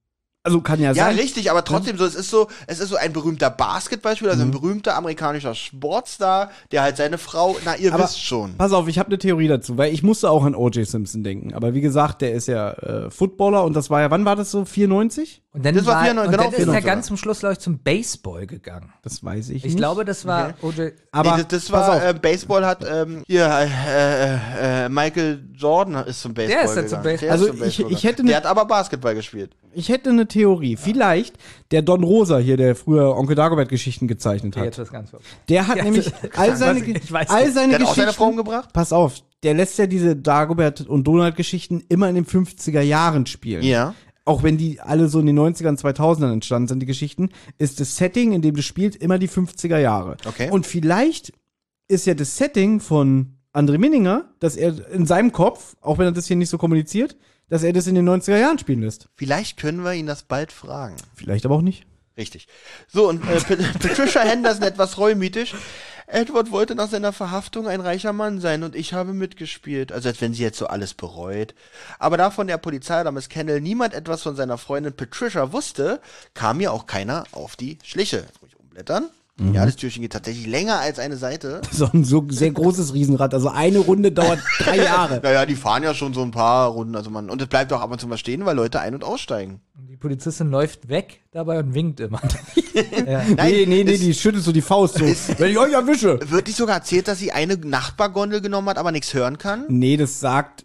Speaker 3: Also kann ja,
Speaker 1: Ja,
Speaker 3: sein.
Speaker 1: richtig, aber trotzdem so, es ist so, es ist so ein berühmter Basketballspieler, also ein berühmter amerikanischer Sportstar, der halt seine Frau, na, ihr
Speaker 3: Aber
Speaker 1: wisst schon.
Speaker 3: Pass auf, ich habe eine Theorie dazu, weil ich musste auch an O.J. Simpson denken. Aber wie gesagt, der ist ja äh, Footballer und das war ja, wann war das so? 94?
Speaker 2: Und dann,
Speaker 1: Das war
Speaker 2: war,
Speaker 1: 94,
Speaker 2: und
Speaker 1: genau,
Speaker 2: dann ist er
Speaker 1: 94
Speaker 2: ganz zum Schluss, glaube ich, zum Baseball gegangen.
Speaker 3: Das weiß ich,
Speaker 2: Ich
Speaker 3: nicht.
Speaker 2: glaube, das war OJ.
Speaker 3: aber
Speaker 1: nee, das, das war, äh, Baseball hat, ähm, hier, äh, äh, äh, Michael Jordan ist zum Baseball
Speaker 2: Der ist ja zum
Speaker 1: gegangen.
Speaker 2: Baseball.
Speaker 1: Der ist
Speaker 3: Also
Speaker 1: zum
Speaker 3: ich-
Speaker 1: Baseball
Speaker 3: ich hätte
Speaker 1: gegangen.
Speaker 3: ne-
Speaker 1: Der hat aber Basketball gespielt.
Speaker 3: Ich hätte eine Theorie. Vielleicht der Don Rosa hier, der früher Onkel Dagobert Geschichten gezeichnet hat. Der hat nämlich all seine,
Speaker 2: ich weiß
Speaker 3: all seine
Speaker 1: Der hat auch
Speaker 3: Geschichten.
Speaker 1: seine Frau umgebracht?
Speaker 3: Pass auf, der lässt ja diese Dagobert und Donald Geschichten immer in den 50er Jahren spielen.
Speaker 1: Ja.
Speaker 3: Auch wenn die alle so in den 90ern, 2000ern entstanden sind, die Geschichten, ist das Setting, in dem du spielst, immer die 50er Jahre.
Speaker 1: Okay.
Speaker 3: Und vielleicht ist ja das Setting von André Minninger, dass er in seinem Kopf, auch wenn er das hier nicht so kommuniziert, dass er das in den 90er Jahren spielen lässt.
Speaker 1: Vielleicht können wir ihn das bald fragen.
Speaker 3: Vielleicht aber auch nicht.
Speaker 1: Richtig. So, und äh, Pat- Patricia Henderson etwas reumütig. Edward wollte nach seiner Verhaftung ein reicher Mann sein und ich habe mitgespielt. Also als wenn sie jetzt so alles bereut. Aber da von der Polizei oder Miss Kendall niemand etwas von seiner Freundin Patricia wusste, kam mir auch keiner auf die Schliche. Jetzt muss ich umblättern. Ja, das Türchen geht tatsächlich länger als eine Seite.
Speaker 3: So ein so sehr großes Riesenrad. Also eine Runde dauert drei Jahre.
Speaker 1: Naja, die fahren ja schon so ein paar Runden. Also man, und es bleibt auch ab und zu mal stehen, weil Leute ein- und aussteigen.
Speaker 2: Die Polizistin läuft weg dabei und winkt immer. ja.
Speaker 1: Nein,
Speaker 3: nee, nee, nee, die schüttelt so die Faust so. wenn ich euch erwische.
Speaker 1: Wird nicht sogar erzählt, dass sie eine Nachbargondel genommen hat, aber nichts hören kann?
Speaker 3: Nee, das sagt.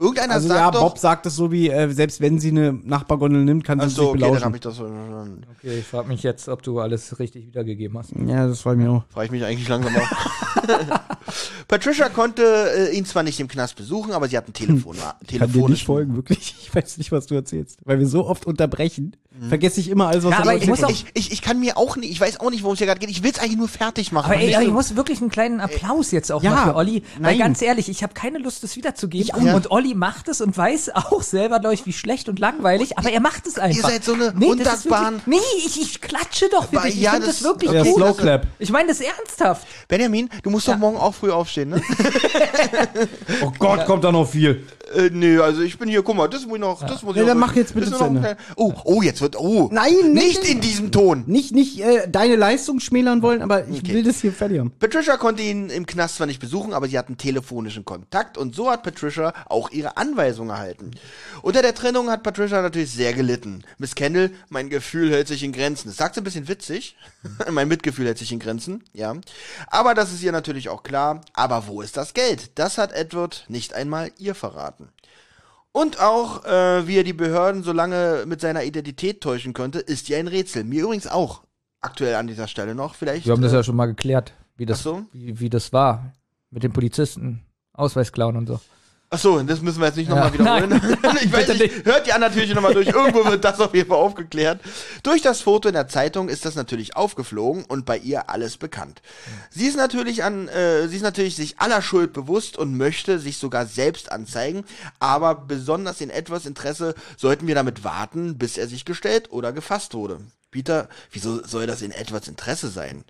Speaker 1: Irgendeiner
Speaker 3: Also
Speaker 1: sagt
Speaker 3: ja,
Speaker 1: doch.
Speaker 3: Bob sagt es so wie, äh, selbst wenn sie eine Nachbargondel nimmt, kann sie
Speaker 1: Ach so,
Speaker 3: nicht
Speaker 1: okay, dann
Speaker 3: belauschen.
Speaker 1: habe ich das. Dann
Speaker 2: Okay, ich frage mich jetzt, ob du alles richtig wiedergegeben hast.
Speaker 3: ja, das freut mich auch.
Speaker 1: frage ich mich eigentlich langsam auch. Patricia konnte äh, ihn zwar nicht im Knast besuchen, aber sie hat ein Telefon.
Speaker 3: Ich kann dir nicht folgen, wirklich. Ich weiß nicht, was du erzählst. Weil wir so oft unterbrechen. vergesse ich immer alles, was
Speaker 2: Ja, aber ich muss auch-
Speaker 1: ich, ich, ich kann mir auch nicht, ich weiß auch nicht, worum es hier gerade geht. Ich will es eigentlich nur fertig machen.
Speaker 2: Aber ey, aber
Speaker 1: so-
Speaker 2: ich muss wirklich einen kleinen Applaus jetzt auch
Speaker 3: Ja,
Speaker 2: mal für Olli. Weil
Speaker 3: nein.
Speaker 2: ganz ehrlich, ich habe keine Lust, das wiederzugeben.
Speaker 1: auch
Speaker 2: Und Olli macht es und weiß auch selber, glaube ich, wie schlecht und langweilig. Aber er macht es einfach.
Speaker 1: seid so eine
Speaker 2: ist
Speaker 1: undankbaren-
Speaker 2: Nee, ich, ich klatsche doch für dich. Ich
Speaker 1: ja,
Speaker 2: finde
Speaker 1: das-
Speaker 2: das wirklich
Speaker 3: ja,
Speaker 1: okay,
Speaker 2: gut.
Speaker 3: Slow
Speaker 1: das-
Speaker 3: Clap.
Speaker 2: Ich meine das ernsthaft.
Speaker 1: Benjamin, du musst doch morgen auch früh aufstehen, ne?
Speaker 3: Oh Gott, kommt da noch viel.
Speaker 1: äh, nö, also ich bin hier, guck mal, das muss ich noch, das muss ich
Speaker 3: Ja,
Speaker 1: noch.
Speaker 3: dann mach jetzt bitte zu Ende.
Speaker 1: Oh, oh, jetzt wird, oh.
Speaker 3: Nein, nicht-
Speaker 1: Nicht in diesem Ton.
Speaker 3: Nicht, nicht äh, deine Leistung schmälern wollen, aber ich
Speaker 1: Okay.
Speaker 3: will das hier fertig haben.
Speaker 1: Patricia konnte ihn im Knast zwar nicht besuchen, aber sie hatten telefonischen Kontakt und so hat Patricia auch ihre Anweisung erhalten. Unter der Trennung hat Patricia natürlich sehr gelitten. Miss Kendall, mein Gefühl hält sich in Grenzen. Das sagt sie ein bisschen witzig. mein Mitgefühl hält sich in Grenzen, ja. Aber das ist ihr natürlich auch klar. Aber wo ist das Geld? Das hat Edward nicht einmal ihr verraten. Und auch, äh, wie er die Behörden so lange mit seiner Identität täuschen konnte, ist ja ein Rätsel. Mir übrigens auch. Aktuell an dieser Stelle noch. Vielleicht.
Speaker 2: Wir haben das
Speaker 1: äh,
Speaker 2: ja schon mal geklärt, wie das,
Speaker 1: so.
Speaker 2: wie, wie das war. Mit den Polizisten. Ausweisklauen und so.
Speaker 1: Ach so, das müssen wir jetzt nicht
Speaker 2: Ja.
Speaker 1: nochmal wiederholen. ich weiß nicht, hört die anderen natürlich nochmal durch. Irgendwo wird das auf jeden Fall aufgeklärt. Durch das Foto in der Zeitung ist das natürlich aufgeflogen und bei ihr alles bekannt. Sie ist natürlich an, äh, sie ist natürlich sich aller Schuld bewusst und möchte sich sogar selbst anzeigen, aber besonders in etwas Interesse sollten wir damit warten, bis er sich gestellt oder gefasst wurde. Peter, wieso soll das in etwas Interesse sein?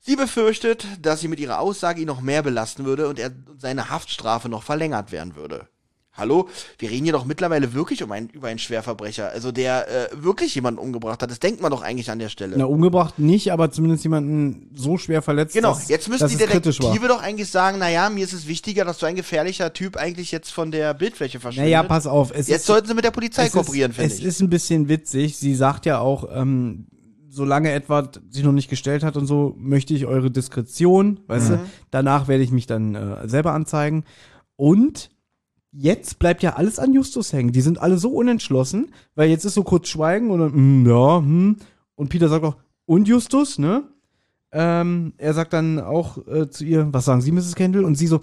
Speaker 1: Sie befürchtet, dass sie mit ihrer Aussage ihn noch mehr belasten würde und er seine Haftstrafe noch verlängert werden würde. Hallo, wir reden hier doch mittlerweile wirklich um einen, über einen Schwerverbrecher, also der äh, wirklich jemanden umgebracht hat. Das denkt man doch eigentlich an der Stelle.
Speaker 3: Na, umgebracht nicht, aber zumindest jemanden so schwer verletzt,
Speaker 1: Genau,
Speaker 3: dass,
Speaker 1: jetzt müssen
Speaker 3: dass
Speaker 1: die
Speaker 3: es.
Speaker 1: Detektive doch eigentlich sagen, naja, mir ist es wichtiger, dass so ein gefährlicher Typ eigentlich jetzt von der Bildfläche verschwindet.
Speaker 3: Naja, pass auf. Es
Speaker 1: Jetzt
Speaker 3: ist,
Speaker 1: sollten sie mit der Polizei
Speaker 3: es
Speaker 1: kooperieren, finde
Speaker 3: Es
Speaker 1: ich.
Speaker 3: ist ein bisschen witzig. Sie sagt ja auch, ähm, solange Edward sich noch nicht gestellt hat und so, möchte ich eure Diskretion, weißt
Speaker 1: Mhm.
Speaker 3: du? Danach werde ich mich dann äh, selber anzeigen. Und jetzt bleibt ja alles an Justus hängen. Die sind alle so unentschlossen, weil jetzt ist so kurz Schweigen und dann, mm, ja, hm. Und Peter sagt auch, und Justus, ne? Ähm, er sagt dann auch äh, zu ihr, was sagen Sie, Mrs. Kendall? Und sie so,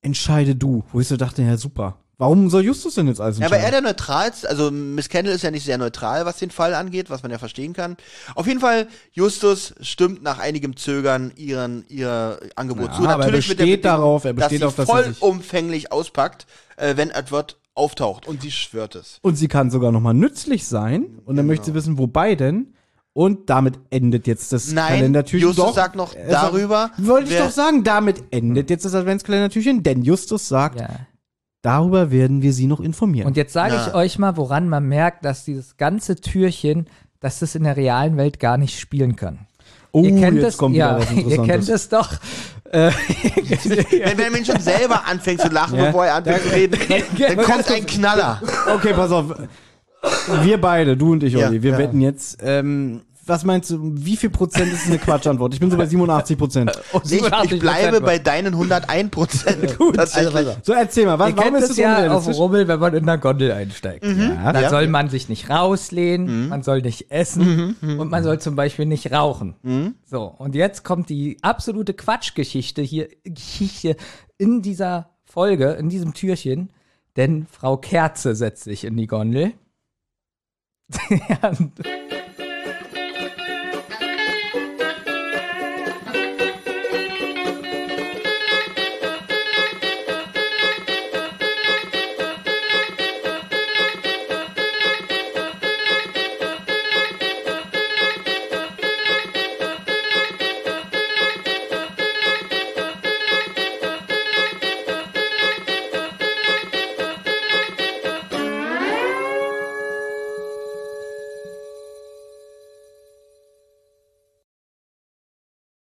Speaker 3: entscheide du. Wo ich so dachte, ja, super. Warum soll Justus denn jetzt alles
Speaker 1: Ja,
Speaker 3: entscheiden?
Speaker 1: aber er der neutralste, also Miss Kendall ist ja nicht sehr neutral, was den Fall angeht, was man ja verstehen kann. Auf jeden Fall, Justus stimmt nach einigem Zögern ihren, ihr Angebot
Speaker 3: Ja,
Speaker 1: zu.
Speaker 3: aber er
Speaker 1: Natürlich mit der
Speaker 3: besteht
Speaker 1: Bedingung,
Speaker 3: darauf, er besteht
Speaker 1: dass
Speaker 3: auf,
Speaker 1: sie
Speaker 3: dass er sich-
Speaker 1: vollumfänglich auspackt, äh, wenn Edward auftaucht. Und sie schwört es.
Speaker 3: Und sie kann sogar nochmal nützlich sein. Und dann möchte sie wissen, wobei denn? Und damit endet jetzt das
Speaker 1: Nein,
Speaker 3: Kalendertürchen.
Speaker 1: Justus
Speaker 3: doch,
Speaker 1: sagt noch
Speaker 3: er sagt-
Speaker 1: darüber,
Speaker 3: Wollte ich doch sagen, damit endet jetzt das Adventskalendertürchen, denn Justus sagt,
Speaker 2: Ja.
Speaker 3: Darüber werden wir sie noch informieren.
Speaker 2: Und jetzt sage ich euch mal, woran man merkt, dass dieses ganze Türchen, dass das in der realen Welt gar nicht spielen kann.
Speaker 3: oh,
Speaker 2: ihr kennt
Speaker 3: jetzt
Speaker 2: es,
Speaker 3: kommt wieder
Speaker 2: ja,
Speaker 3: was
Speaker 2: ihr kennt
Speaker 3: Interessantes.
Speaker 2: es doch. Äh,
Speaker 1: Wenn Benjamin schon selber anfängt zu lachen,
Speaker 3: Ja.
Speaker 1: bevor er anfängt zu reden, dann
Speaker 2: Man
Speaker 1: kommt ein Knaller.
Speaker 3: Okay, pass auf. Wir beide, du und ich,
Speaker 1: Ja,
Speaker 3: Olli, wir
Speaker 1: ja.
Speaker 3: wetten jetzt. Ähm, was meinst du, wie viel Prozent ist eine Quatschantwort? Ich bin so bei 87 Prozent.
Speaker 1: Ich, ich bleibe bei deinen 101 Prozent.
Speaker 3: Gut,
Speaker 1: Tatsächlich.
Speaker 2: also,
Speaker 3: So, erzähl mal, was,
Speaker 2: Ihr
Speaker 3: warum
Speaker 2: kennt
Speaker 3: ist
Speaker 2: es
Speaker 3: das
Speaker 2: ja auf? Rummel, wenn man in der Gondel einsteigt.
Speaker 3: Ja.
Speaker 2: Dann
Speaker 1: Ja.
Speaker 2: soll man sich nicht rauslehnen, man soll nicht essen und man soll zum Beispiel nicht rauchen. So, und jetzt kommt die absolute Quatschgeschichte hier, Geschichte in dieser Folge, in diesem Türchen, denn Frau Kerze setzt sich in die Gondel. ja,